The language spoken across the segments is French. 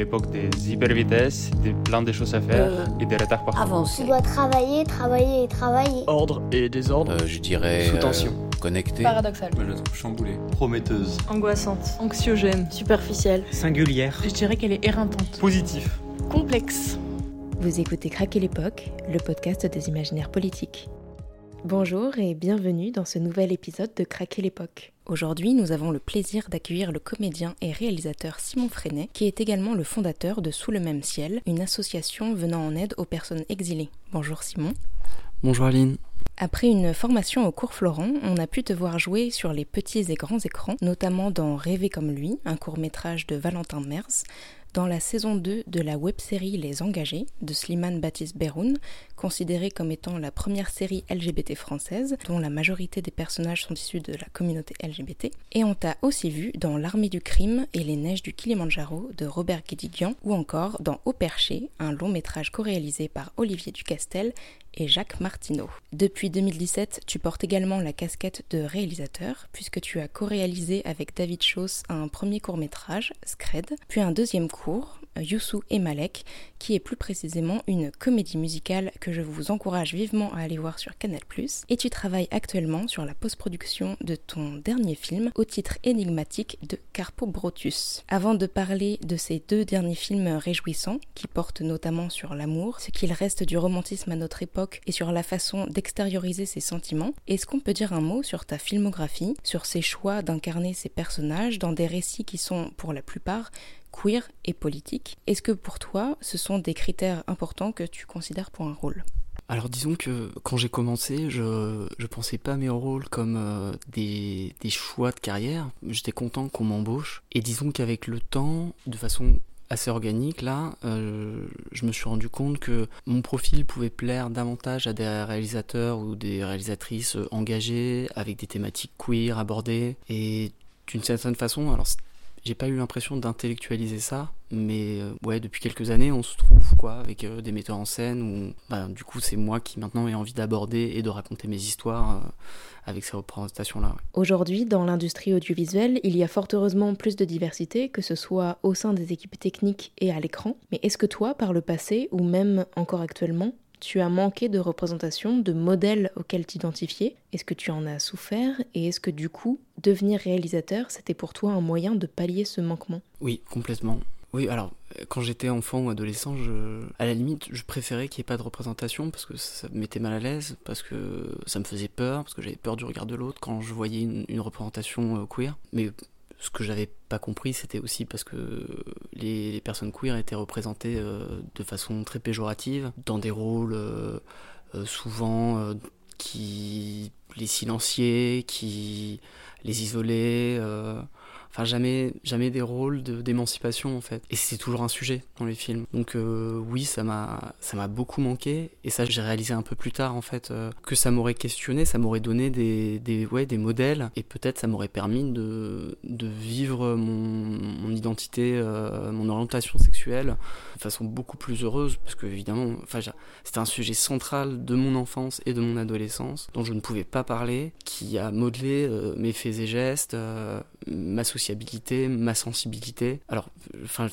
l'époque des hyper vitesses, de plein de choses à faire Euh, et des retards partout. Avancer. Tu dois travailler, travailler et travailler. Ordre et désordre. Euh, je dirais. Sous euh, tension. connecté. Paradoxal. Moi, je la trouve chamboulée. Prometteuse. Angoissante. Anxiogène. Superficielle. Singulière. Je dirais qu'elle est éreintante. Positif. Complexe. Vous écoutez Craquer l'époque, le podcast des imaginaires politiques. Bonjour et bienvenue dans ce nouvel épisode de Craquer l'époque. Aujourd'hui, nous avons le plaisir d'accueillir le comédien et réalisateur Simon Freinet, qui est également le fondateur de Sous le même ciel, une association venant en aide aux personnes exilées. Bonjour Simon. Bonjour Aline. Après une formation au cours Florent, on a pu te voir jouer sur les petits et grands écrans, notamment dans Rêver comme lui, un court-métrage de Valentin Mers, dans la saison 2 de la web-série Les Engagés de Slimane Baptiste Beroun, considérée comme étant la première série LGBT française, dont la majorité des personnages sont issus de la communauté LGBT. Et on t'a aussi vu dans L'armée du crime et les neiges du Kilimandjaro de Robert Guédiguian, ou encore dans Au perché, un long métrage co-réalisé par Olivier Ducastel et Jacques Martineau. Depuis 2017, tu portes également la casquette de réalisateur, puisque tu as co-réalisé avec David Chauss un premier court-métrage, Scred, puis un deuxième court, Youssou et Malek, qui est plus précisément une comédie musicale que je vous encourage vivement à aller voir sur Canal+. Et tu travailles actuellement sur la post-production de ton dernier film, au titre énigmatique de Carpo Brotus. Avant de parler de ces deux derniers films réjouissants, qui portent notamment sur l'amour, ce qu'il reste du romantisme à notre époque et sur la façon d'extérioriser ses sentiments, est-ce qu'on peut dire un mot sur ta filmographie, sur ses choix d'incarner ces personnages dans des récits qui sont, pour la plupart, queer et politiques Est-ce que pour toi, ce sont des critères importants que tu considères pour un rôle? Alors disons que quand j'ai commencé, je, je pensais pas mes rôles comme euh, des, des choix de carrière. J'étais content qu'on m'embauche. Et disons qu'avec le temps, de façon assez organique là, euh, je me suis rendu compte que mon profil pouvait plaire davantage à des réalisateurs ou des réalisatrices engagées avec des thématiques queer abordées et d'une certaine façon, alors j'ai pas eu l'impression d'intellectualiser ça, mais euh, ouais, depuis quelques années, on se trouve quoi avec euh, des metteurs en scène où bah, du coup c'est moi qui maintenant ai envie d'aborder et de raconter mes histoires euh, avec ces représentations-là. Aujourd'hui, dans l'industrie audiovisuelle, il y a fort heureusement plus de diversité, que ce soit au sein des équipes techniques et à l'écran. Mais est-ce que toi, par le passé, ou même encore actuellement, tu as manqué de représentation, de modèles auxquels t'identifier? Est-ce que tu en as souffert? Et est-ce que du coup, devenir réalisateur, c'était pour toi un moyen de pallier ce manquement? Oui, complètement. Oui, alors quand j'étais enfant ou adolescent, je, à la limite, je préférais qu'il n'y ait pas de représentation parce que ça me mettait mal à l'aise, parce que ça me faisait peur, parce que j'avais peur du regard de l'autre quand je voyais une, une représentation euh, queer. Mais ce que j'avais pas compris, c'était aussi parce que les, personnes queer étaient représentées euh, de façon très péjorative, dans des rôles euh, euh, souvent qui les silenciaient, qui les isolaient. Enfin, jamais, jamais des rôles d'émancipation en fait. Et c'est toujours un sujet dans les films. Donc euh, oui, ça m'a, ça m'a beaucoup manqué. Et ça, j'ai réalisé un peu plus tard en fait euh, que ça m'aurait questionné, ça m'aurait donné des, des, ouais, des modèles. Et peut-être ça m'aurait permis de, vivre mon, identité, euh, mon orientation sexuelle de façon beaucoup plus heureuse. Parce que évidemment, enfin, c'était un sujet central de mon enfance et de mon adolescence dont je ne pouvais pas parler, qui a modelé mes faits et gestes, ma ma sensibilité. Alors,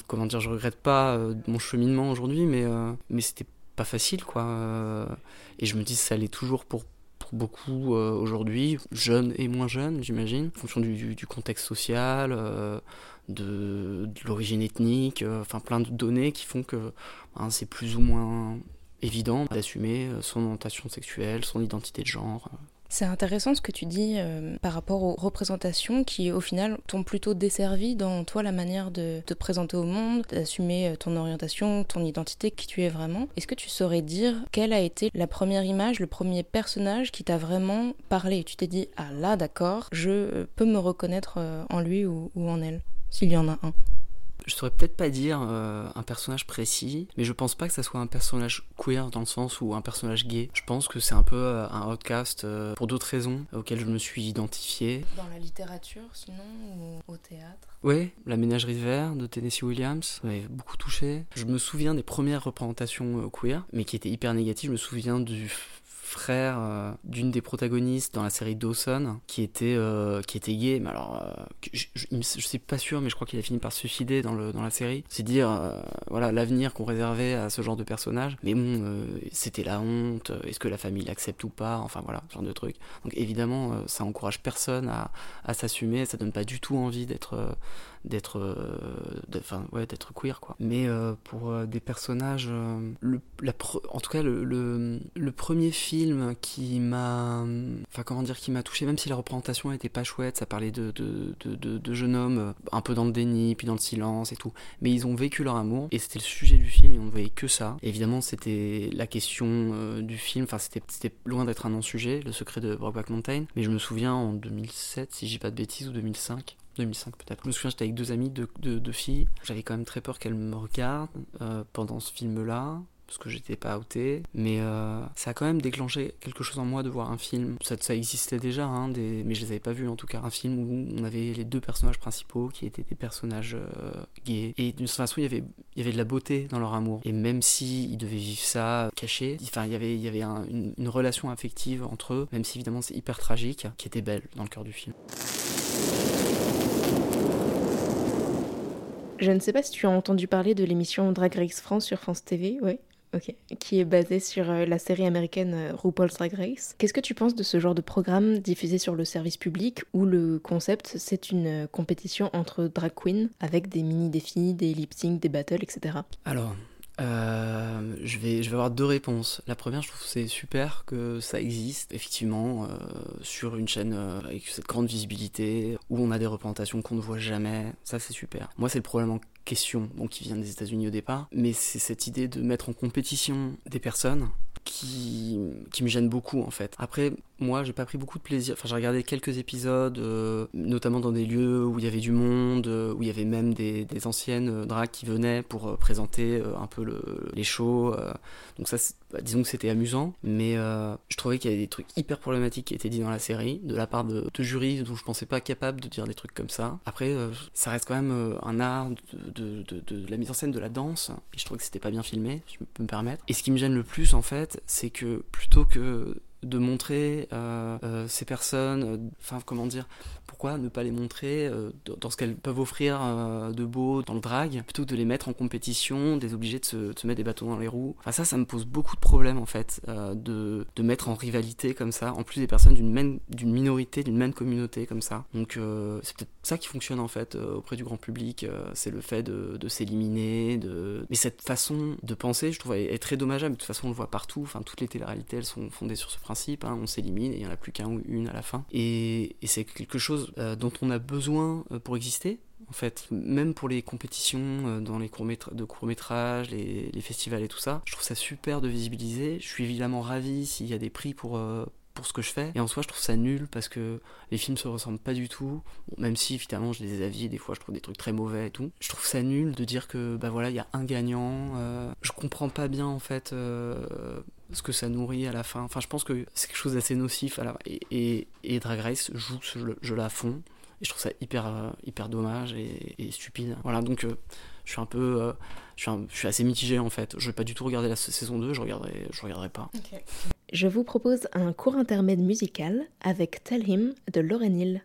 comment dire, je regrette pas euh, mon cheminement aujourd'hui, mais, euh, mais c'était pas facile, quoi. euh, et je me dis, ça l'est toujours pour beaucoup aujourd'hui, jeunes et moins jeunes, j'imagine, en fonction du, contexte social, de, l'origine ethnique, enfin plein de données qui font que hein, c'est plus ou moins évident d'assumer son orientation sexuelle, son identité de genre. C'est intéressant ce que tu dis euh, par rapport aux représentations qui, au final, t'ont plutôt desservi dans toi la manière de te présenter au monde, d'assumer euh, ton orientation, ton identité, qui tu es vraiment. Est-ce que tu saurais dire quelle a été la première image, le premier personnage qui t'a vraiment parlé? Tu t'es dit, ah là, d'accord, je euh, peux me reconnaître en lui ou en elle, s'il y en a un. Je saurais peut-être pas dire euh, un personnage précis, mais je pense pas que ça soit un personnage queer dans le sens ou un personnage gay. Je pense que c'est un peu euh, un outcast euh, pour d'autres raisons auxquelles je me suis identifié. Dans la littérature, sinon, ou au théâtre? Ouais, La ménagerie de verre de Tennessee Williams m'avait beaucoup touché. Je me souviens des premières représentations queer, mais qui étaient hyper négatives. Je me souviens du frère euh, d'une des protagonistes dans la série Dawson qui était, euh, qui était gay. Mais alors, euh, je, je, je, suis pas sûr, mais je crois qu'il a fini par se suicider dans, le, dans la série. C'est dire, voilà, l'avenir qu'on réservait à ce genre de personnage. Mais bon, c'était la honte. Est-ce que la famille l'accepte ou pas? Enfin voilà, ce genre de truc. Donc évidemment, ça encourage personne à, à s'assumer. Ça donne pas du tout envie d'être d'être enfin ouais d'être queer quoi. Mais pour des personnages le, la en tout cas le, le, premier film qui m'a enfin comment dire qui m'a touché même si la représentation était pas chouette ça parlait de de, de, de, jeunes hommes euh, un peu dans le déni puis dans le silence et tout. Mais ils ont vécu leur amour et c'était le sujet du film et on ne voyait que ça. Évidemment c'était la question euh, du film. Enfin c'était loin d'être un non sujet le secret de Brokeback Mountain. Mais je me souviens en 2007 si j'ai pas de bêtises ou 2005 2005 peut-être. Je me souviens, j'étais avec deux amis, deux, filles. J'avais quand même très peur qu'elles me regardent euh, pendant ce film-là parce que j'étais pas outé, mais euh, ça a quand même déclenché quelque chose en moi de voir un film. Ça, ça existait déjà, hein, mais je les avais pas vus en tout cas. Un film où on avait les deux personnages principaux qui étaient des personnages euh, gays. Et d'une certaine façon, il y, avait, de la beauté dans leur amour. Et même si devaient vivre ça caché, enfin, il y avait, une relation affective entre eux, même si évidemment c'est hyper tragique, qui était belle dans le cœur du film. Je ne sais pas si tu as entendu parler de l'émission Drag Race France sur France TV, oui. Ok, qui est basé sur euh, la série américaine euh, RuPaul's Drag Race. Qu'est-ce que tu penses de ce genre de programme diffusé sur le service public où le concept c'est une euh, compétition entre drag queens avec des mini-défis, des lip-sync, des battles, etc. Alors, euh, je, vais, avoir deux réponses. La première, je trouve c'est super que ça existe, effectivement, euh, sur une chaîne euh, avec cette grande visibilité, où on a des représentations qu'on ne voit jamais. Ça, c'est super. Moi, c'est le problème en question, bon, qui vient des États-Unis au départ, mais c'est cette idée de mettre en compétition des personnes qui, qui me gêne beaucoup en fait. Après, moi, j'ai pas pris beaucoup de plaisir. Enfin, j'ai regardé quelques épisodes, euh, notamment dans des lieux où il y avait du monde, euh, où il y avait même des, anciennes euh, drags qui venaient pour présenter un peu le, les shows. donc ça, bah, disons que c'était amusant, mais je trouvais qu'il y avait des trucs hyper problématiques qui étaient dits dans la série, de la part de, de jurys dont je pensais pas capable de dire des trucs comme ça. Après, ça reste quand même un art de, de, de, la mise en scène de la danse, et je trouvais que c'était pas bien filmé, si je peux me permettre. Et ce qui me gêne le plus, en fait, c'est que plutôt que de montrer euh, euh, ces personnes, euh, enfin comment dire, pourquoi ne pas les montrer dans ce qu'elles peuvent offrir de beau dans le drag, plutôt que de les mettre en compétition, des obligés de se, de se, mettre des bâtons dans les roues. Enfin ça, ça me pose beaucoup de problèmes en fait, de, de mettre en rivalité comme ça, en plus des personnes d'une même d'une minorité, d'une même communauté comme ça. Donc c'est peut-être ça qui fonctionne en fait auprès du grand public, c'est le fait de, de s'éliminer, de... Mais cette façon de penser, je trouve, est, très dommageable. De toute façon, on le voit partout, enfin toutes les télé-réalités, elles sont fondées sur ce principe, hein, on s'élimine et il n'y en a plus qu'un ou une à la fin. Et, c'est quelque chose euh, dont on a besoin euh, pour exister, en fait, même pour les compétitions euh, dans les courts de courts-métrages, les, les, festivals et tout ça, je trouve ça super de visibiliser. Je suis évidemment ravi s'il y a des prix pour, pour ce que je fais. Et en soi, je trouve ça nul parce que les films se ressemblent pas du tout. même si, évidemment, j'ai des avis des fois, je trouve des trucs très mauvais et tout. Je trouve ça nul de dire que, bah voilà, il y a un gagnant. Je comprends pas bien, en fait, ce que ça nourrit à la fin. Enfin, je pense que c'est quelque chose d'assez nocif. À et, et, et, Drag Race joue ce jeu-là à fond. Et je trouve ça hyper, euh, hyper dommage et, et, stupide. Voilà, donc je suis un peu. je, suis je suis assez mitigé en fait. Je vais pas du tout regarder la saison 2, je regarderai, je regarderai pas. Okay. Je vous propose un court intermède musical avec Tell Him de Lauren Hill.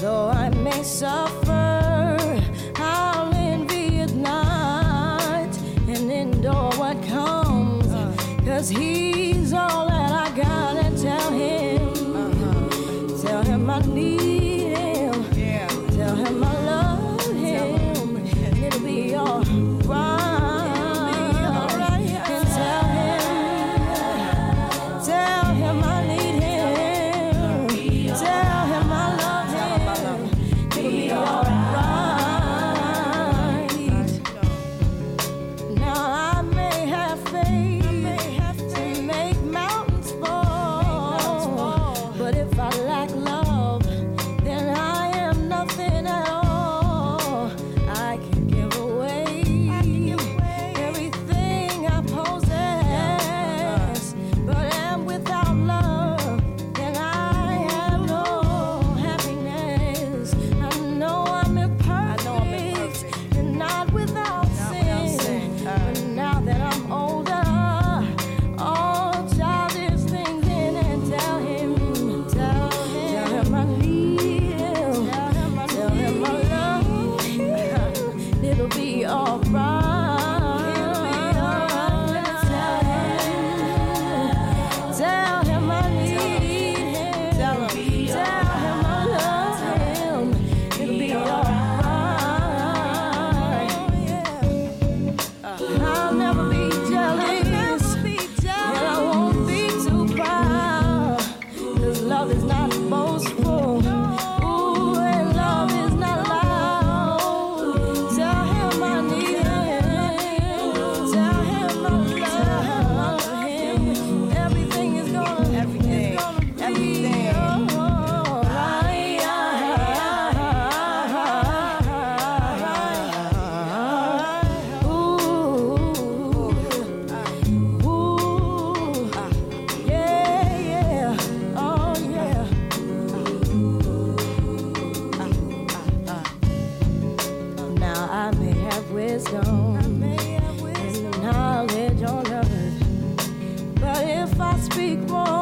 Tell him I love him, and it'll be alright. If I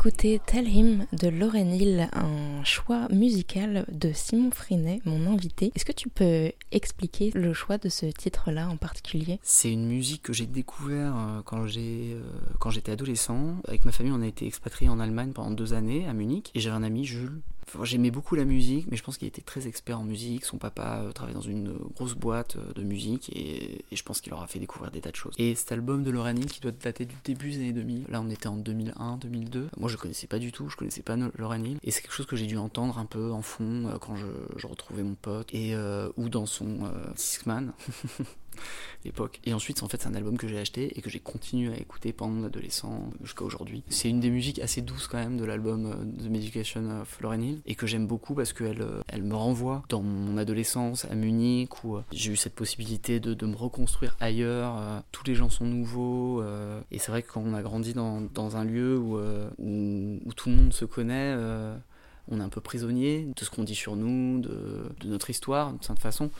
On écoutait Tell Him de Lauren Hill, un choix musical de Simon Frinet, mon invité. Est-ce que tu peux expliquer le choix de ce titre-là en particulier? C'est une musique que j'ai découvert euh, quand euh, quand j'étais adolescent. Avec ma famille, on a été expatriés en Allemagne pendant deux années à Munich et j'avais un ami Jules. J'aimais beaucoup la musique, mais je pense qu'il était très expert en musique. Son papa euh, travaillait dans une euh, grosse boîte euh, de musique et, je pense qu'il leur a fait découvrir des tas de choses. Et cet album de Hill qui doit dater du début des années 2000. Là, on était en 2001, 2002. Moi, je connaissais pas du tout, je connaissais pas Lauren Hill. Et c'est quelque chose que j'ai dû entendre un peu en fond quand je, retrouvais mon pote et ou dans son Discman. l'époque. Et ensuite, en fait, c'est un album que j'ai acheté et que j'ai continué à écouter pendant mon adolescent jusqu'à aujourd'hui. C'est une des musiques assez douces quand même de l'album euh, The Medication of Lauren Hill et que j'aime beaucoup parce qu'elle euh, elle me renvoie dans mon adolescence à Munich où euh, j'ai eu cette possibilité de, de me reconstruire ailleurs. tous les gens sont nouveaux et c'est vrai que quand on a grandi dans, dans un lieu où, où, tout le monde se connaît, on est un peu prisonnier de ce qu'on dit sur nous, de, de notre histoire, d'une certaine façon.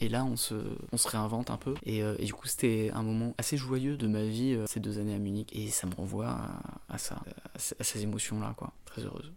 Et là, on se, on se réinvente un peu. Et, euh, et du coup, c'était un moment assez joyeux de ma vie, euh, ces deux années à Munich. Et ça me renvoie à, à ça, à, ce- à ces émotions-là, quoi. Très heureuse.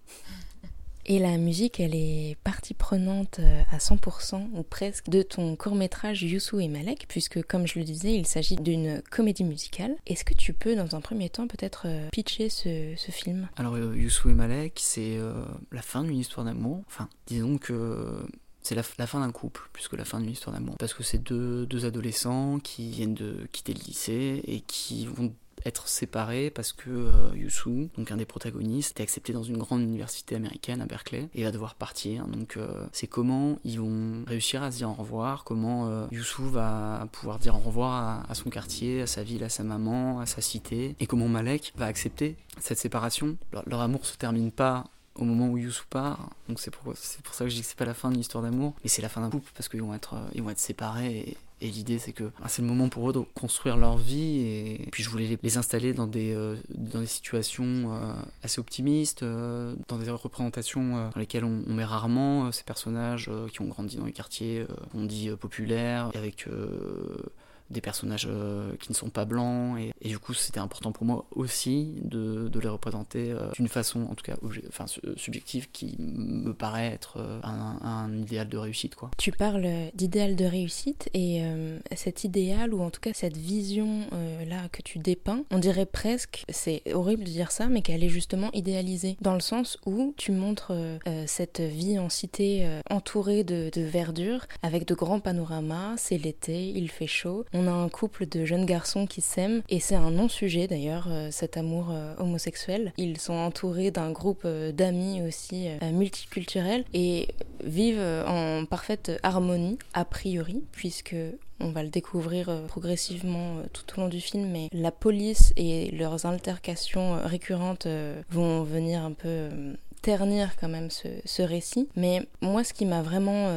Et la musique, elle est partie prenante euh, à 100% ou presque de ton court-métrage Youssou et Malek, puisque comme je le disais, il s'agit d'une comédie musicale. Est-ce que tu peux, dans un premier temps, peut-être pitcher ce, ce film? Alors, Youssou et Malek, c'est euh, la fin d'une histoire d'amour. Enfin, disons que c'est la, fin d'un couple, plus que la fin d'une histoire d'amour. Parce que c'est deux, adolescents qui viennent de quitter le lycée et qui vont être séparés parce que euh, Youssou, donc un des protagonistes, est accepté dans une grande université américaine à Berkeley et va devoir partir. Donc euh, c'est comment ils vont réussir à se dire au revoir, comment euh, Youssou va pouvoir dire au revoir à, à son quartier, à sa ville, à sa maman, à sa cité, et comment Malek va accepter cette séparation. Leur, leur amour se termine pas au moment où Youssou part, donc c'est pour, pour ça que je dis que c'est pas la fin d'une histoire d'amour, mais c'est la fin d'un couple parce qu'ils vont être, ils vont être séparés et, l'idée c'est que ah, c'est le moment pour eux de construire leur vie et puis je voulais les, installer dans des, euh, dans des situations euh, assez optimistes, euh, dans des représentations dans lesquelles on, on met rarement ces personnages qui ont grandi dans les quartiers, on dit populaires, avec des personnages euh, qui ne sont pas blancs et, du coup c'était important pour moi aussi de, les représenter euh, d'une façon en tout cas subjective qui me paraît être euh, un, idéal de réussite quoi. Tu parles d'idéal de réussite et cet idéal ou en tout cas cette vision euh, là que tu dépeins, on dirait presque, c'est horrible de dire ça, mais qu'elle est justement idéalisée dans le sens où tu montres cette vie en cité entourée de, verdure avec de grands panoramas, c'est l'été, il fait chaud, on a un couple de jeunes garçons qui s'aiment et c'est un non-sujet d'ailleurs, euh, cet amour euh, homosexuel. Ils sont entourés d'un groupe euh, d'amis aussi multiculturels et vivent en parfaite harmonie a priori puisque on va le découvrir progressivement tout au long du film, mais la police et leurs altercations récurrentes vont venir un peu ternir quand même ce, récit. Mais moi, ce qui m'a vraiment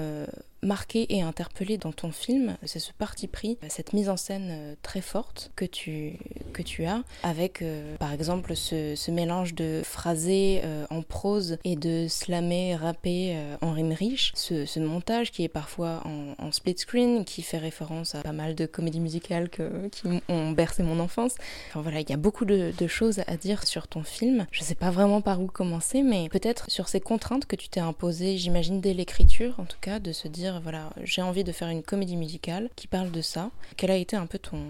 marqué et interpellé dans ton film, c'est ce parti pris, cette mise en scène euh, très forte que tu, que tu as, avec euh, par exemple ce, mélange de phrasé euh, en prose et de slamé, rappé en rime riche, ce, montage qui est parfois en, split screen, qui fait référence à pas mal de comédies musicales qui ont bercé mon enfance. Enfin voilà, il y a beaucoup de, de choses à dire sur ton film. Je sais pas vraiment par où commencer, mais peut-être sur ces contraintes que tu t'es imposées, j'imagine dès l'écriture en tout cas, de se dire voilà, j'ai envie de faire une comédie musicale qui parle de ça. Quel a été un peu ton,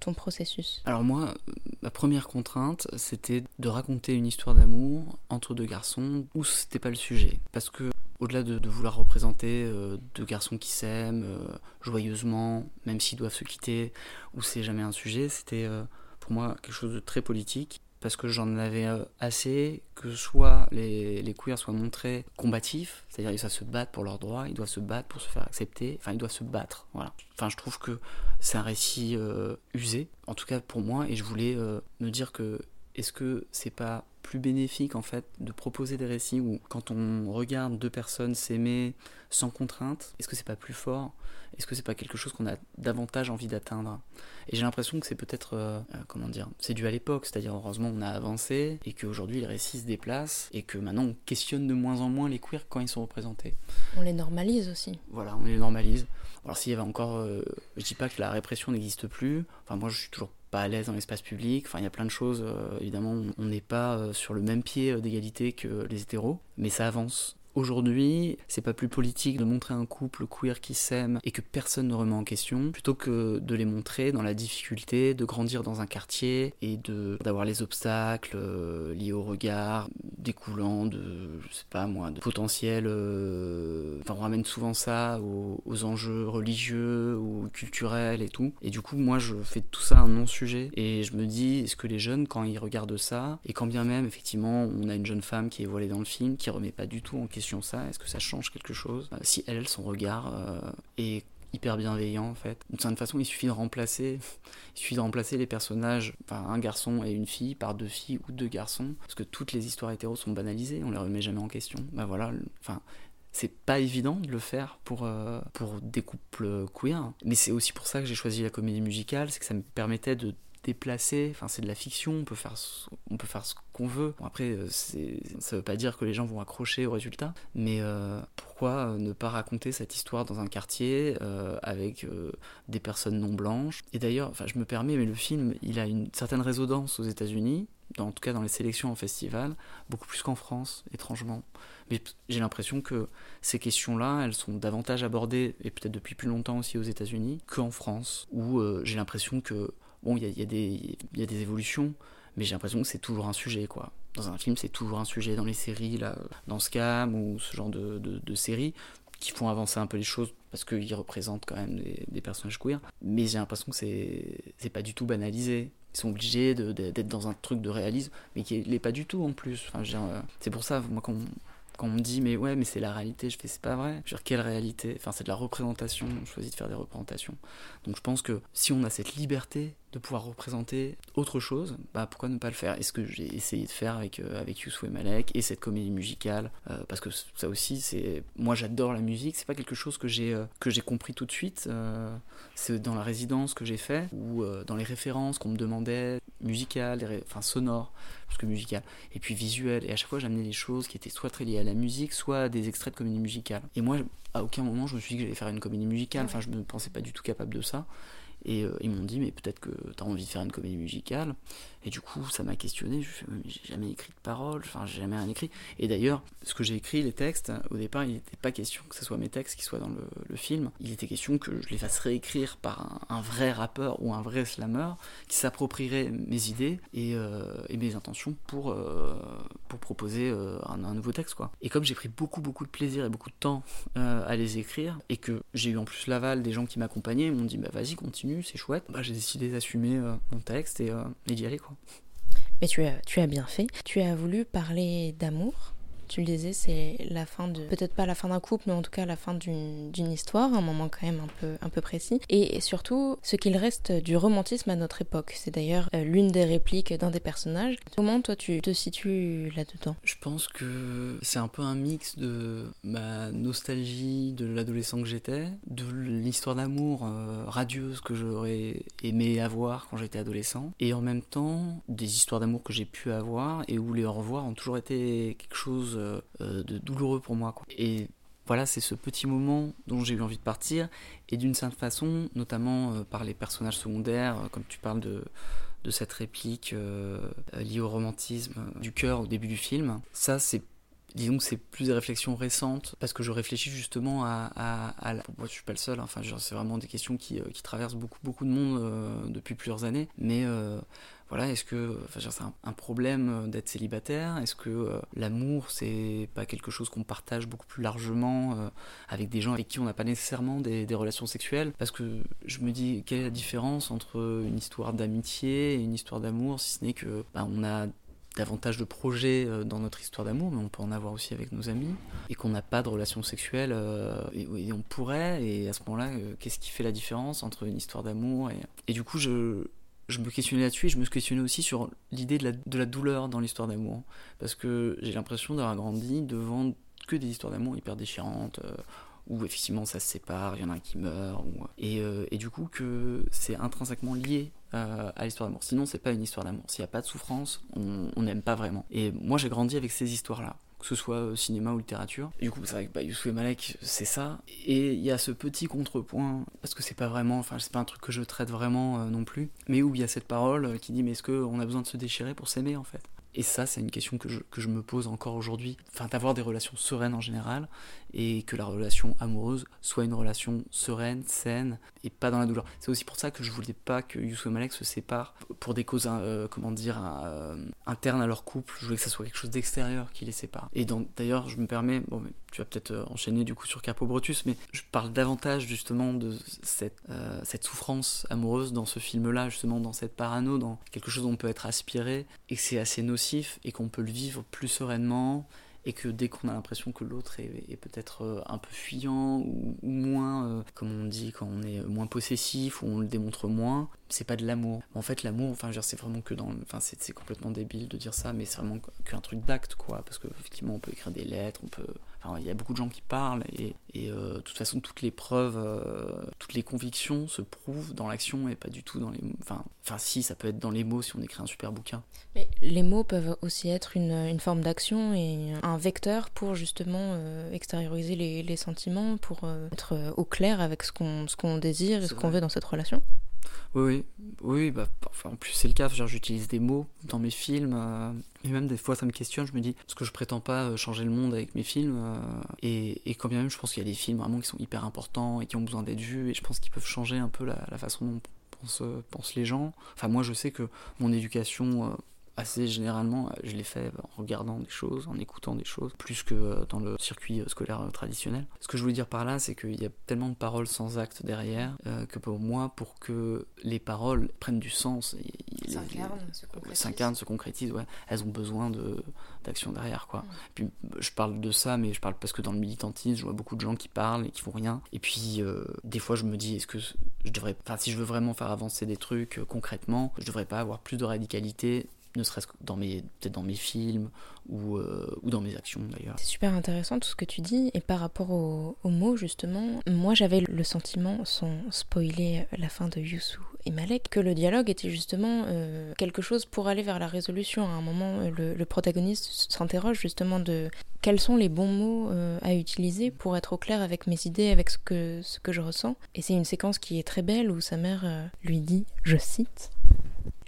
ton processus? Alors moi, ma première contrainte, c'était de raconter une histoire d'amour entre deux garçons où c'était pas le sujet. Parce que au-delà de, vouloir représenter euh, deux garçons qui s'aiment euh, joyeusement, même s'ils doivent se quitter, où c'est jamais un sujet, c'était euh, pour moi quelque chose de très politique parce que j'en avais euh, assez que soit les, les queers soient montrés combatifs, c'est-à-dire ils doivent se battre pour leurs droits, ils doivent se battre pour se faire accepter, enfin ils doivent se battre, voilà. Enfin je trouve que c'est un récit euh, usé, en tout cas pour moi, et je voulais euh, me dire que est-ce que c'est pas plus bénéfique en fait de proposer des récits où quand on regarde deux personnes s'aimer sans contrainte, est-ce que c'est pas plus fort? Est-ce que c'est pas quelque chose qu'on a davantage envie d'atteindre? Et j'ai l'impression que c'est peut-être euh, euh, comment dire, c'est dû à l'époque, c'est-à-dire heureusement on a avancé et qu'aujourd'hui les récits se déplacent et que maintenant on questionne de moins en moins les queers quand ils sont représentés. On les normalise aussi. Voilà, on les normalise. Alors s'il y avait encore, euh, je dis pas que la répression n'existe plus. Enfin moi je suis toujours pas à l'aise dans l'espace public. Enfin, il y a plein de choses. Euh, évidemment, on n'est pas euh, sur le même pied d'égalité que les hétéros, mais ça avance. Aujourd'hui, c'est pas plus politique de montrer un couple queer qui s'aime et que personne ne remet en question, plutôt que de les montrer dans la difficulté de grandir dans un quartier et d'avoir les obstacles euh, liés au regard découlant de, je sais pas moi, de potentiel. Euh, enfin, on ramène souvent ça aux, enjeux religieux ou culturels et tout. Et du coup, moi, je fais tout ça un non-sujet et je me dis, est-ce que les jeunes, quand ils regardent ça, et quand bien même, effectivement, on a une jeune femme qui est voilée dans le film, qui remet pas du tout en question ça Est-ce que ça change quelque chose euh, Si elle, son regard euh, est hyper bienveillant en fait? D'une certaine façon, il suffit de remplacer, il suffit de remplacer les personnages, enfin un garçon et une fille par deux filles ou deux garçons, parce que toutes les histoires hétéros sont banalisées, on les remet jamais en question. Bah voilà, enfin c'est pas évident de le faire pour, euh, pour des couples queer, mais c'est aussi pour ça que j'ai choisi la comédie musicale, c'est que ça me permettait de déplacer, enfin c'est de la fiction, on peut faire, on peut faire ce qu'on veut. Bon, après, euh, ça veut pas dire que les gens vont accrocher au résultat, mais euh, pourquoi euh, ne pas raconter cette histoire dans un quartier avec des personnes non blanches? Et d'ailleurs, enfin je me permets, mais le film, il a une certaine résonance aux États-Unis, en tout cas dans les sélections en festival, beaucoup plus qu'en France, étrangement. Mais j'ai l'impression que ces questions-là, elles sont davantage abordées, et peut-être depuis plus longtemps aussi aux États-Unis, qu'en France, où j'ai l'impression que Bon, il y a, y, y a, des évolutions, mais j'ai l'impression que c'est toujours un sujet, quoi. Dans un film, c'est toujours un sujet. Dans les séries, là, dans Scam ou ce genre de, de, séries, qui font avancer un peu les choses parce qu'ils représentent quand même des, personnages queer. Mais j'ai l'impression que c'est pas du tout banalisé. Ils sont obligés d'être dans un truc de réalisme, mais qui n'est pas du tout en plus. Enfin, c'est pour ça, moi, quand quand on me dit mais ouais mais c'est la réalité je fais c'est pas vrai je veux dire quelle réalité? Enfin c'est de la représentation on choisit de faire des représentations donc je pense que si on a cette liberté de pouvoir représenter autre chose bah pourquoi ne pas le faire? Et ce que j'ai essayé de faire avec euh, avec Youssou et Malek et cette comédie musicale euh, parce que ça aussi c'est moi j'adore la musique c'est pas quelque chose que j'ai euh, que j'ai compris tout de suite c'est dans la résidence que j'ai fait ou dans les références qu'on me demandait musicales enfin sonores plus que musicales et puis visuelles. Et à chaque fois j'amenais des choses qui étaient soit très liées à la musique soit des extraits de comédie musicale. Et moi à aucun moment je me suis dit que j'allais faire une comédie musicale enfin je me pensais pas du tout capable de ça et ils m'ont dit mais peut-être que tu as envie de faire une comédie musicale et du coup, ça m'a questionné. Je j'ai jamais écrit de paroles, enfin, j'ai jamais rien écrit. Et d'ailleurs, ce que j'ai écrit, les textes, au départ, il n'était pas question que ce soit mes textes qui soient dans le, film. Il était question que je les fasse réécrire par un, vrai rappeur ou un vrai slammer qui s'approprierait mes idées et, euh, mes intentions pour, euh, pour proposer euh, un, nouveau texte, quoi. Et comme j'ai pris beaucoup, beaucoup de plaisir et beaucoup de temps à les écrire et que j'ai eu en plus l'aval des gens qui m'accompagnaient, ils m'ont dit, bah vas-y, continue c'est chouette. Bah, j'ai décidé d'assumer euh, mon texte et, euh, et d'y aller quoi. Mais tu as, tu as bien fait. Tu as voulu parler d'amour. Tu le disais, c'est la fin de. Peut-être pas la fin d'un couple, mais en tout cas la fin d'une histoire, un moment quand même un peu, un peu précis. Et surtout, ce qu'il reste du romantisme à notre époque. C'est d'ailleurs euh, l'une des répliques d'un des personnages. Comment toi tu te situes là-dedans? Je pense que c'est un peu un mix de ma nostalgie de l'adolescent que j'étais, de l'histoire d'amour euh, radieuse que j'aurais aimé avoir quand j'étais adolescent, et en même temps des histoires d'amour que j'ai pu avoir et où les au revoir ont toujours été quelque chose euh, de douloureux pour moi. Quoi. Et voilà, c'est ce petit moment dont j'ai eu envie de partir, et d'une certaine façon, notamment euh, par les personnages secondaires, euh, comme tu parles de, de cette réplique euh, liée au romantisme du cœur au début du film. Ça, c'est disons que c'est plus des réflexions récentes parce que je réfléchis justement à, la... moi je suis pas le seul hein. enfin c'est vraiment des questions qui, euh, qui, traversent beaucoup beaucoup de monde euh, depuis plusieurs années mais euh, voilà est-ce que enfin, c'est un, problème d'être célibataire? Est-ce que euh, l'amour c'est pas quelque chose qu'on partage beaucoup plus largement euh, avec des gens avec qui on n'a pas nécessairement des, relations sexuelles? Parce que je me dis quelle est la différence entre une histoire d'amitié et une histoire d'amour si ce n'est que bah, on a davantage de projets euh, dans notre histoire d'amour, mais on peut en avoir aussi avec nos amis, et qu'on n'a pas de relation sexuelle, euh, et, on pourrait, et à ce moment-là, euh, qu'est-ce qui fait la différence entre une histoire d'amour et... et du coup, je, je me questionnais là-dessus, et je me questionnais aussi sur l'idée de la, de la douleur dans l'histoire d'amour, parce que j'ai l'impression d'avoir grandi devant que des histoires d'amour hyper déchirantes, euh, où effectivement ça se sépare, il y en a un qui meurt, ou... et, euh, et, du coup que c'est intrinsèquement lié euh, à l'histoire d'amour. Sinon, c'est pas une histoire d'amour. S'il n'y a pas de souffrance, on n'aime pas vraiment. Et moi, j'ai grandi avec ces histoires-là que ce soit euh, cinéma ou littérature. Du coup, c'est vrai que bah, et Malek, c'est ça. Et il y a ce petit contrepoint, parce que c'est pas vraiment, enfin, c'est pas un truc que je traite vraiment euh, non plus, mais où il y a cette parole qui dit, mais est-ce qu'on a besoin de se déchirer pour s'aimer, en fait? Et ça, c'est une question que je, que je me pose encore aujourd'hui. Enfin, d'avoir des relations sereines en général, et que la relation amoureuse soit une relation sereine, saine, et pas dans la douleur. C'est aussi pour ça que je voulais pas que Youssou et Malek se séparent pour des causes, euh, comment dire, euh, internes à leur couple. Je voulais que ça soit quelque chose d'extérieur qui les sépare. Et d'ailleurs, je me permets, bon, mais tu vas peut-être euh, enchaîner du coup sur Capo Brutus, mais je parle davantage justement de cette, cette souffrance amoureuse dans ce film-là, justement dans cette parano, dans quelque chose dont on peut être aspiré, et que c'est assez nocif, et qu'on peut le vivre plus sereinement, et que dès qu'on a l'impression que l'autre est, peut-être euh, un peu fuyant ou, ou moins, euh, comme on dit, quand on est moins possessif ou on le démontre moins, c'est pas de l'amour. En fait, l'amour, enfin, c'est vraiment que dans, enfin, c'est complètement débile de dire ça, mais c'est vraiment qu'un truc d'acte, quoi, parce que effectivement, on peut écrire des lettres, on peut, enfin, il y a beaucoup de gens qui parlent et, et euh, de toute façon, toutes les preuves, euh, toutes les convictions se prouvent dans l'action et pas du tout dans les, enfin, enfin, si, ça peut être dans les mots si on écrit un super bouquin. Mais les mots peuvent aussi être une, une forme d'action et un vecteur pour justement euh, extérioriser les, les, sentiments, pour être au clair avec ce qu'on ce qu'on désire et ce qu'on veut dans cette relation. Oui, oui, bah, en plus c'est le cas, j'utilise des mots dans mes films, euh, et même des fois ça me questionne, je me dis, parce que je prétends pas changer le monde avec mes films, euh, et, et, quand bien même je pense qu'il y a des films vraiment qui sont hyper importants et qui ont besoin d'être vus, et je pense qu'ils peuvent changer un peu la, façon dont pensent, pensent, les gens. Enfin moi je sais que mon éducation... Euh, assez généralement, je l'ai fait en regardant des choses, en écoutant des choses, plus que dans le circuit scolaire traditionnel. Ce que je voulais dire par là, c'est qu'il y a tellement de paroles sans acte derrière euh, que pour moi, pour que les paroles prennent du sens, s'incarnent, se, se concrétisent, ouais, elles ont besoin de d'action derrière quoi. Mmh. Puis je parle de ça, mais je parle parce que dans le militantisme, je vois beaucoup de gens qui parlent et qui font rien. Et puis euh, des fois, je me dis, est-ce que je devrais, enfin, si je veux vraiment faire avancer des trucs euh, concrètement, je devrais pas avoir plus de radicalité ne serait-ce que dans mes peut-être dans mes films ou, euh, ou dans mes actions d'ailleurs. C'est super intéressant tout ce que tu dis et par rapport aux au mots justement, moi j'avais le sentiment sans spoiler la fin de Youssou et Malek que le dialogue était justement euh, quelque chose pour aller vers la résolution. À un moment, le, protagoniste s'interroge justement de quels sont les bons mots euh, à utiliser pour être au clair avec mes idées, avec ce que, ce que je ressens. Et c'est une séquence qui est très belle où sa mère lui dit, je cite,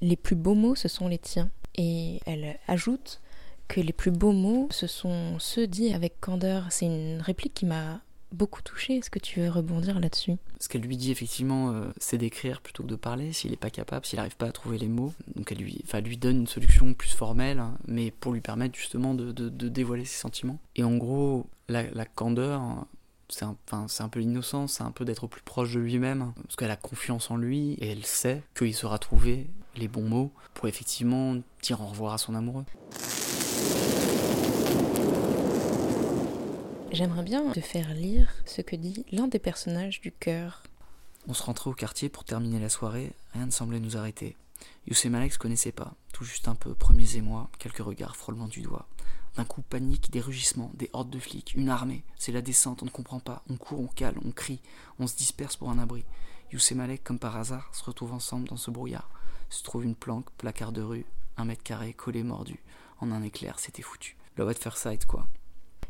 les plus beaux mots, ce sont les tiens. Et elle ajoute que les plus beaux mots, ce sont ceux dits avec candeur. C'est une réplique qui m'a beaucoup touchée. Est-ce que tu veux rebondir là-dessus? Ce qu'elle lui dit effectivement, euh, c'est d'écrire plutôt que de parler, s'il n'est pas capable, s'il n'arrive pas à trouver les mots. Donc elle lui, lui donne une solution plus formelle, hein, mais pour lui permettre justement de, dévoiler ses sentiments. Et en gros, la, candeur, c'est un, un peu l'innocence, c'est un peu d'être au plus proche de lui-même, parce qu'elle a confiance en lui et elle sait qu'il saura trouver les bons mots pour effectivement dire au revoir à son amoureux. J'aimerais bien te faire lire ce que dit l'un des personnages du cœur. On se rentrait au quartier pour terminer la soirée, rien ne semblait nous arrêter. Youssef Malek connaissait pas, tout juste un peu, premiers émois, quelques regards, frôlement du doigt. D'un coup, panique, des rugissements, des hordes de flics, une armée. C'est la descente, on ne comprend pas. On court, on cale, on crie, on se disperse pour un abri. Youssef Malek, comme par hasard, se retrouvent ensemble dans ce brouillard. Se trouve une planque, placard de rue, un mètre carré, collé, mordu. En un éclair, c'était foutu. Lower Fairsight, quoi?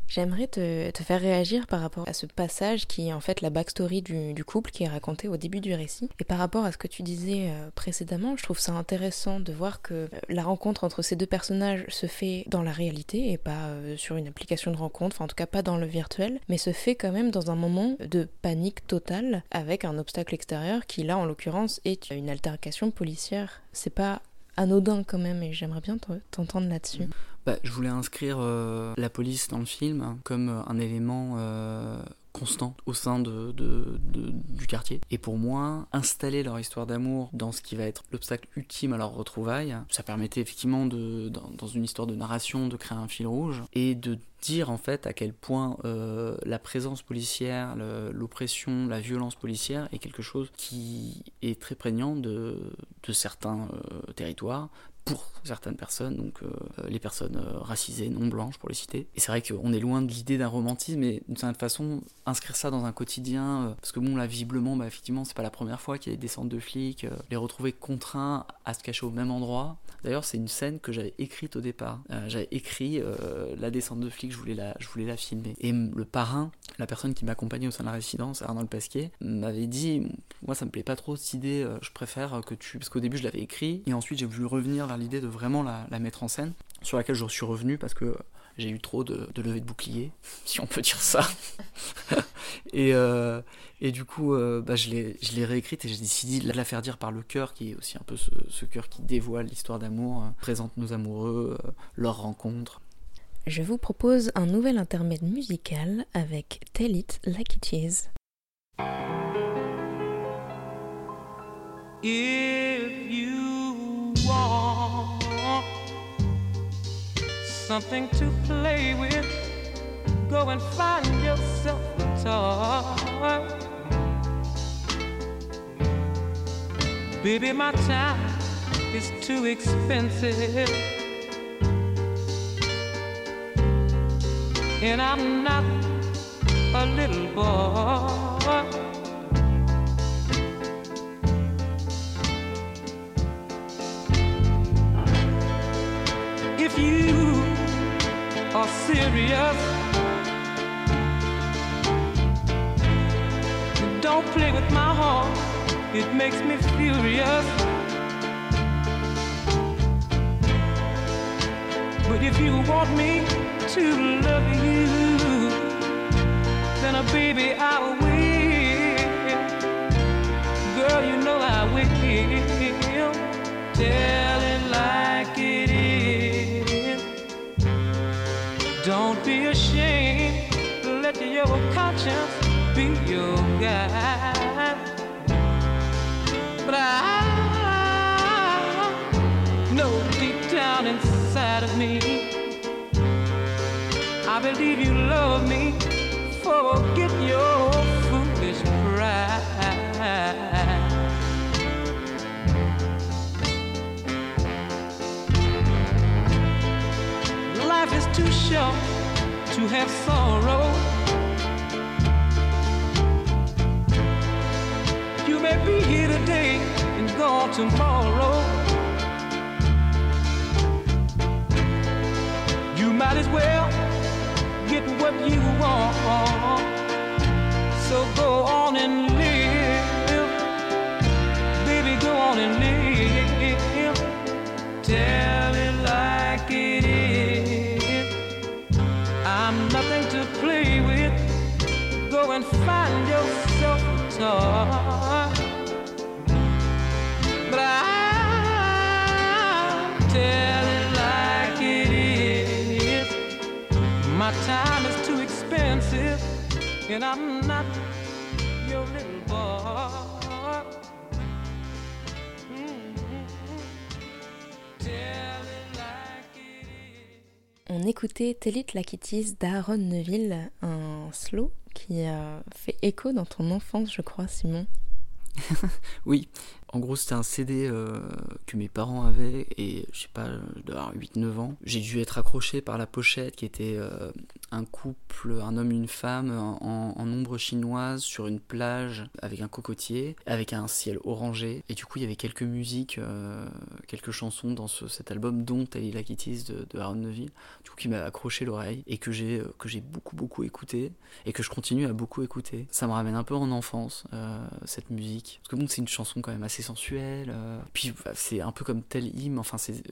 J'aimerais te, faire réagir par rapport à ce passage qui est en fait la backstory du, du, couple qui est raconté au début du récit. Et par rapport à ce que tu disais euh, précédemment, je trouve ça intéressant de voir que euh, la rencontre entre ces deux personnages se fait dans la réalité et pas euh, sur une application de rencontre, enfin en tout cas pas dans le virtuel, mais se fait quand même dans un moment de panique totale avec un obstacle extérieur qui là en l'occurrence est une altercation policière. C'est pas anodin quand même et j'aimerais bien t'entendre là-dessus. Bah, je voulais inscrire euh, la police dans le film comme euh, un élément euh, constant au sein du quartier. Et pour moi, installer leur histoire d'amour dans ce qui va être l'obstacle ultime à leur retrouvaille, ça permettait effectivement de, dans, une histoire de narration de créer un fil rouge et de dire en fait à quel point la présence policière, l'oppression, la violence policière est quelque chose qui est très prégnant de, certains territoires, pour certaines personnes, donc euh, les personnes euh, racisées, non blanches pour les citer. Et c'est vrai qu'on est loin de l'idée d'un romantisme, mais d'une certaine façon, inscrire ça dans un quotidien, euh, parce que bon, là, visiblement, bah, effectivement, c'est pas la première fois qu'il y a des descentes de flics, les retrouver contraints à se cacher au même endroit. D'ailleurs, c'est une scène que j'avais écrite au départ. J'avais écrit la descente de flics, je voulais la, je voulais la filmer. Et le parrain, la personne qui m'accompagnait au sein de la résidence, Arnaud Pasquier, m'avait dit, moi, ça me plaît pas trop cette idée, je préfère que tu, parce qu'au début, je l'avais écrit, et ensuite, j'ai voulu revenir vers l'idée de vraiment la, la mettre en scène sur laquelle je suis revenu parce que j'ai eu trop de, de levées de boucliers, si on peut dire ça. et, euh, et du coup, euh, bah, je l'ai réécrite et j'ai décidé de la faire dire par le cœur, qui est aussi un peu ce, ce cœur qui dévoile l'histoire d'amour, euh, présente nos amoureux, euh, leurs rencontres. Je vous propose un nouvel intermède musical avec Tell It Like It Is. Something to play with, go and find yourself a toy. Baby, my time is too expensive. And I'm not a little boy. Are serious, don't play with my heart, it makes me furious. But if you want me to love you, then, uh, baby, I will. Girl, you know I will. Tell Don't be ashamed. Let your conscience be your guide. But I know deep down inside of me, I believe you love me. Short to have sorrow. You may be here today and gone tomorrow. You might as well get what you want. So go on and live. Baby, go on and live. Tell On écoutait Tell It Like d'Aaron Neville, un slow qui fait écho dans ton enfance, je crois, Simon. Oui, en gros c'était un CD euh, que mes parents avaient et je sais pas, je devais avoir 8-9 ans. J'ai dû être accroché par la pochette qui était euh, un couple, un homme une femme en, ombre chinoise sur une plage avec un cocotier, avec un ciel orangé. Et du coup il y avait quelques musiques, euh, quelques chansons dans ce- cet album dont It Is de, de Aaron Neville, du coup qui m'a accroché l'oreille et que j'ai beaucoup beaucoup écouté et que je continue à beaucoup écouter. Ça me ramène un peu en enfance, cette musique. Parce que bon, c'est une chanson quand même assez sensuelle. euh. Puis bah, c'est un peu comme Tell Him, enfin c'est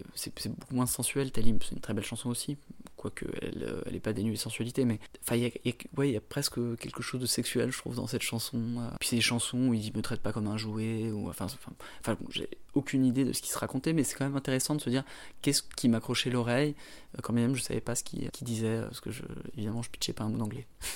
beaucoup moins sensuel. Tell Him, c'est une très belle chanson aussi. Quoique elle, euh, elle pas dénuée de sensualité, mais il y a, presque quelque chose de sexuel, je trouve, dans cette chanson. euh. Puis c'est des chansons où il dit me traite pas comme un jouet, ou enfin, enfin, enfin, j'ai aucune idée de ce qui se racontait, mais c'est quand même intéressant de se dire qu'est-ce qui m'accrochait l'oreille, euh, quand même je savais pas ce qu'il qui disait, parce que évidemment je pitchais pas un mot d'anglais.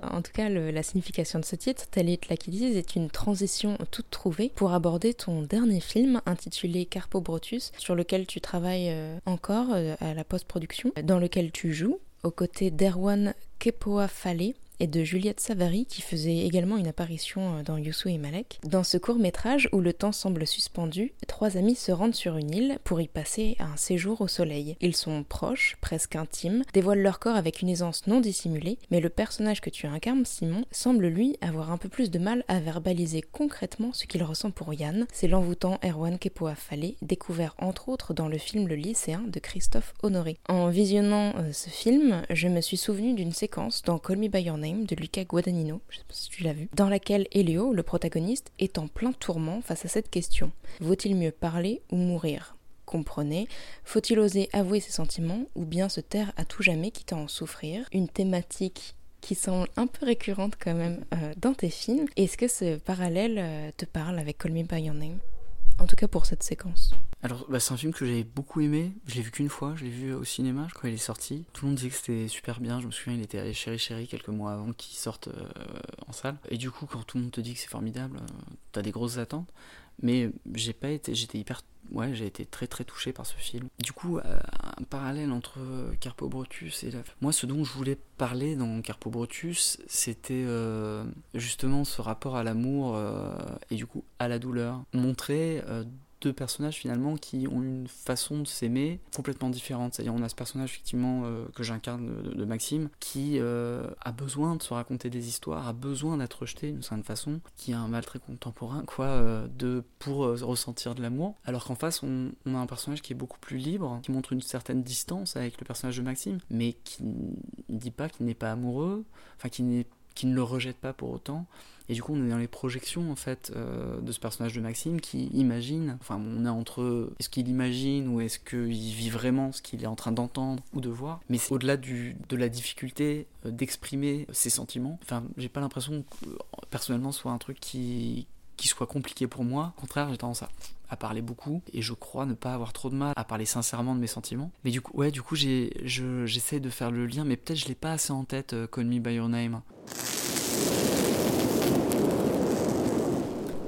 En tout cas, la signification de ce titre, Tell It Like It Is, est une transition toute trouvée pour aborder ton dernier film intitulé Carpo Brotus, sur lequel tu travailles encore à la post-production, dans lequel tu joues aux côtés d'Erwan Kepoa Fale et de Juliette Savary qui faisait également une apparition euh, dans Youssou et Malek. Dans ce court métrage où le temps semble suspendu, trois amis se rendent sur une île pour y passer un séjour au soleil. Ils sont proches, presque intimes, dévoilent leur corps avec une aisance non dissimulée, mais le personnage que tu incarnes, Simon, semble lui avoir un peu plus de mal à verbaliser concrètement ce qu'il ressent pour Yann. C'est l'envoûtant Erwan Kepoa Fale, découvert entre autres dans le film Le lycéen de Christophe Honoré. En visionnant euh, ce film, je me suis souvenu d'une séquence dans Call Me By Your de Luca Guadagnino, je sais pas si tu l'as vu, dans laquelle Elio, le protagoniste, est en plein tourment face à cette question. Vaut-il mieux parler ou mourir? Comprenez, faut-il oser avouer ses sentiments ou bien se taire à tout jamais quitte à en souffrir? Une thématique qui semble un peu récurrente quand même euh, dans tes films. Est-ce que ce parallèle euh, te parle avec Call Me By Your Name? En tout cas pour cette séquence. Alors, bah, c'est un film que j'avais beaucoup aimé. Je l'ai vu qu'une fois, je l'ai vu au cinéma je crois il est sorti. Tout le monde disait que c'était super bien. Je me souviens, il était à Chéri Chéri quelques mois avant qu'il sorte euh, en salle. Et du coup, quand tout le monde te dit que c'est formidable, euh, t'as des grosses attentes. Mais j'ai pas été, j'étais hyper, ouais, j'ai été très très touché par ce film. Du coup, euh, un parallèle entre Carpo Brotus et la... moi, ce dont je voulais parler dans Carpo Brotus, c'était euh, justement ce rapport à l'amour euh, et du coup à la douleur. Montrer euh, deux personnages finalement qui ont une façon de s'aimer complètement différente. C'est-à-dire on a ce personnage effectivement euh, que j'incarne de, Maxime qui euh, a besoin de se raconter des histoires, a besoin d'être rejeté d'une certaine façon, qui a un mal très contemporain quoi, euh, de pour ressentir de l'amour. Alors qu'en face on, a un personnage qui est beaucoup plus libre, qui montre une certaine distance avec le personnage de Maxime, mais qui ne dit pas qu'il n'est pas amoureux, enfin qui qui ne le rejette pas pour autant. Et du coup, on est dans les projections en fait euh, de ce personnage de Maxime qui imagine. Enfin, on est entre est-ce qu'il imagine ou est-ce qu'il vit vraiment ce qu'il est en train d'entendre ou de voir. Mais c'est au-delà de la difficulté euh, d'exprimer ses sentiments. Enfin, j'ai pas l'impression que euh, personnellement soit un truc qui qui soit compliqué pour moi. Au contraire, j'ai tendance à, parler beaucoup et je crois ne pas avoir trop de mal à parler sincèrement de mes sentiments. Mais du coup, ouais, du coup, j'essaie de faire le lien, mais peut-être je l'ai pas assez en tête. euh, Call Me by Your Name.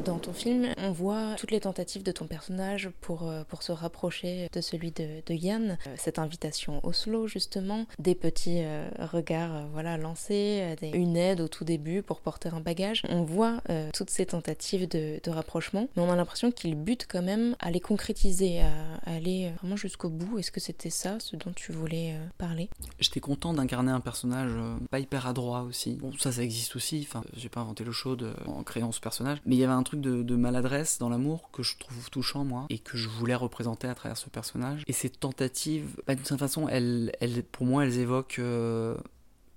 Dans ton film, on voit toutes les tentatives de ton personnage pour, euh, pour se rapprocher de celui de, Yann. Euh, cette invitation au slow, justement, des petits euh, regards voilà, lancés, une aide au tout début pour porter un bagage. On voit toutes ces tentatives de, rapprochement, mais on a l'impression qu'il bute quand même à les concrétiser, à, aller vraiment jusqu'au bout. Est-ce que c'était ça, ce dont tu voulais parler? J'étais content d'incarner un personnage pas hyper adroit aussi. Bon, ça, ça existe aussi. Enfin, j'ai pas inventé chaude euh, en créant ce personnage. Mais il y avait un truc de, maladresse dans l'amour que je trouve touchant, moi, et que je voulais représenter à travers ce personnage. Et ces tentatives, bah, d'une certaine façon, elles, pour moi, elles évoquent. euh,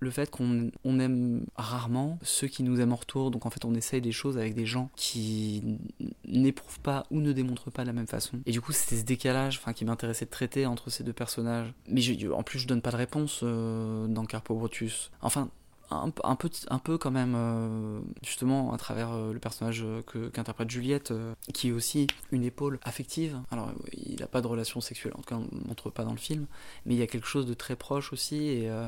le fait qu'on on aime rarement ceux qui nous aiment en retour, donc en fait on essaye des choses avec des gens qui n'éprouvent pas ou ne démontrent pas de la même façon. Et du coup c'était ce décalage qui m'intéressait de traiter entre ces deux personnages. Mais en plus je donne pas de réponse euh, dans Carpo Brotus. Enfin, un, peu, un peu quand même, euh, justement, à travers euh, le personnage euh, qu'interprète Juliette, qui est aussi une épaule affective. Alors, il n'a pas de relation sexuelle, en tout cas, on ne montre pas dans le film, mais il y a quelque chose de très proche aussi. Et euh,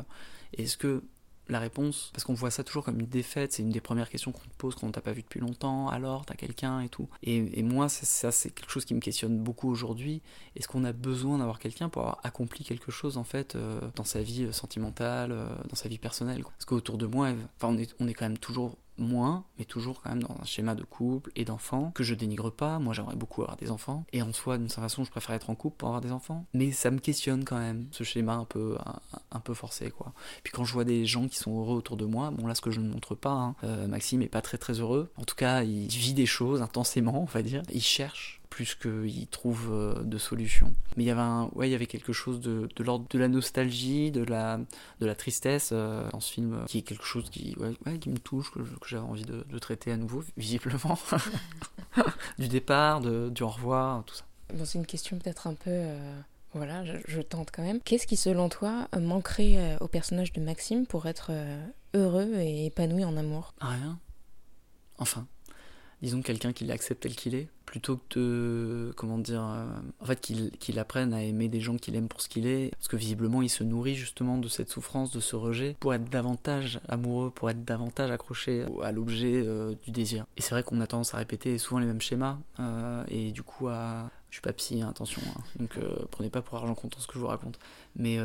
est-ce que la réponse, parce qu'on voit ça toujours comme une défaite, c'est une des premières questions qu'on te pose quand on t'a pas vu depuis longtemps, alors t'as quelqu'un et tout. Et, et moi, ça c'est quelque chose qui me questionne beaucoup aujourd'hui. Est-ce qu'on a besoin d'avoir quelqu'un pour avoir accompli quelque chose en fait euh, dans sa vie euh, sentimentale, euh, dans sa vie personnelle. Parce qu'autour de moi, enfin on est, on est quand même toujours moins, mais toujours quand même dans un schéma de couple et d'enfants que je dénigre pas. Moi, j'aimerais beaucoup avoir des enfants. Et en soi, d'une certaine façon, je préfère être en couple pour avoir des enfants. Mais ça me questionne quand même, ce schéma un peu, un, peu forcé, quoi. Puis quand je vois des gens qui sont heureux autour de moi, bon là, ce que je ne montre pas, hein, euh, Maxime est pas très très heureux. En tout cas, il vit des choses intensément, on va dire. Il cherche plus qu'il trouve euh, de solutions. Mais il y avait un, ouais, il y avait quelque chose de, de l'ordre de la nostalgie, de la, de la tristesse euh, dans ce film, euh, qui est quelque chose qui, ouais, ouais, qui me touche, que, que j'avais envie de, de traiter à nouveau, visiblement. du départ, de, du au revoir, tout ça. C'est une question peut-être un peu. euh, Voilà, je, je tente quand même. Qu'est-ce qui, selon toi, manquerait au personnage de Maxime pour être heureux et épanoui en amour? Rien. Enfin, disons quelqu'un qui l'accepte tel qu'il est, plutôt que de, comment dire, euh, en fait qu'il apprenne à aimer des gens qu'il aime pour ce qu'il est, parce que visiblement il se nourrit justement de cette souffrance, de ce rejet, pour être davantage amoureux, pour être davantage accroché à l'objet euh, du désir. Et c'est vrai qu'on a tendance à répéter souvent les mêmes schémas, euh, et du coup à... Je suis pas psy, hein, attention, hein, donc prenez pas pour argent comptant ce que je vous raconte, mais...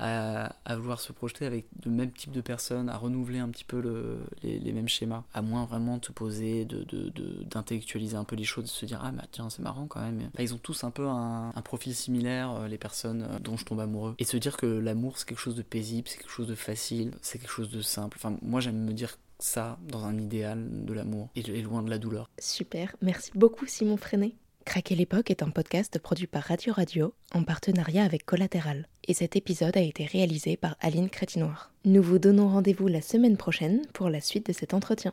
à, vouloir se projeter avec le même type de personnes, à renouveler un petit peu le- les, mêmes schémas, à moins vraiment de se poser, de, de- d'intellectualiser un peu les choses, de se dire ah bah tiens c'est marrant quand même. Là, ils ont tous un peu un, un profil similaire, euh, les personnes euh, dont je tombe amoureux, et se dire que l'amour c'est quelque chose de paisible, c'est quelque chose de facile, c'est quelque chose de simple. Enfin moi j'aime me dire ça dans un idéal de l'amour et loin de la douleur. Super, merci beaucoup Simon Freinet. Craquer l'époque est un podcast produit par Radio Radio en partenariat avec Collatéral. Et cet épisode a été réalisé par Aline Crétinoir. Nous vous donnons rendez-vous la semaine prochaine pour la suite de cet entretien.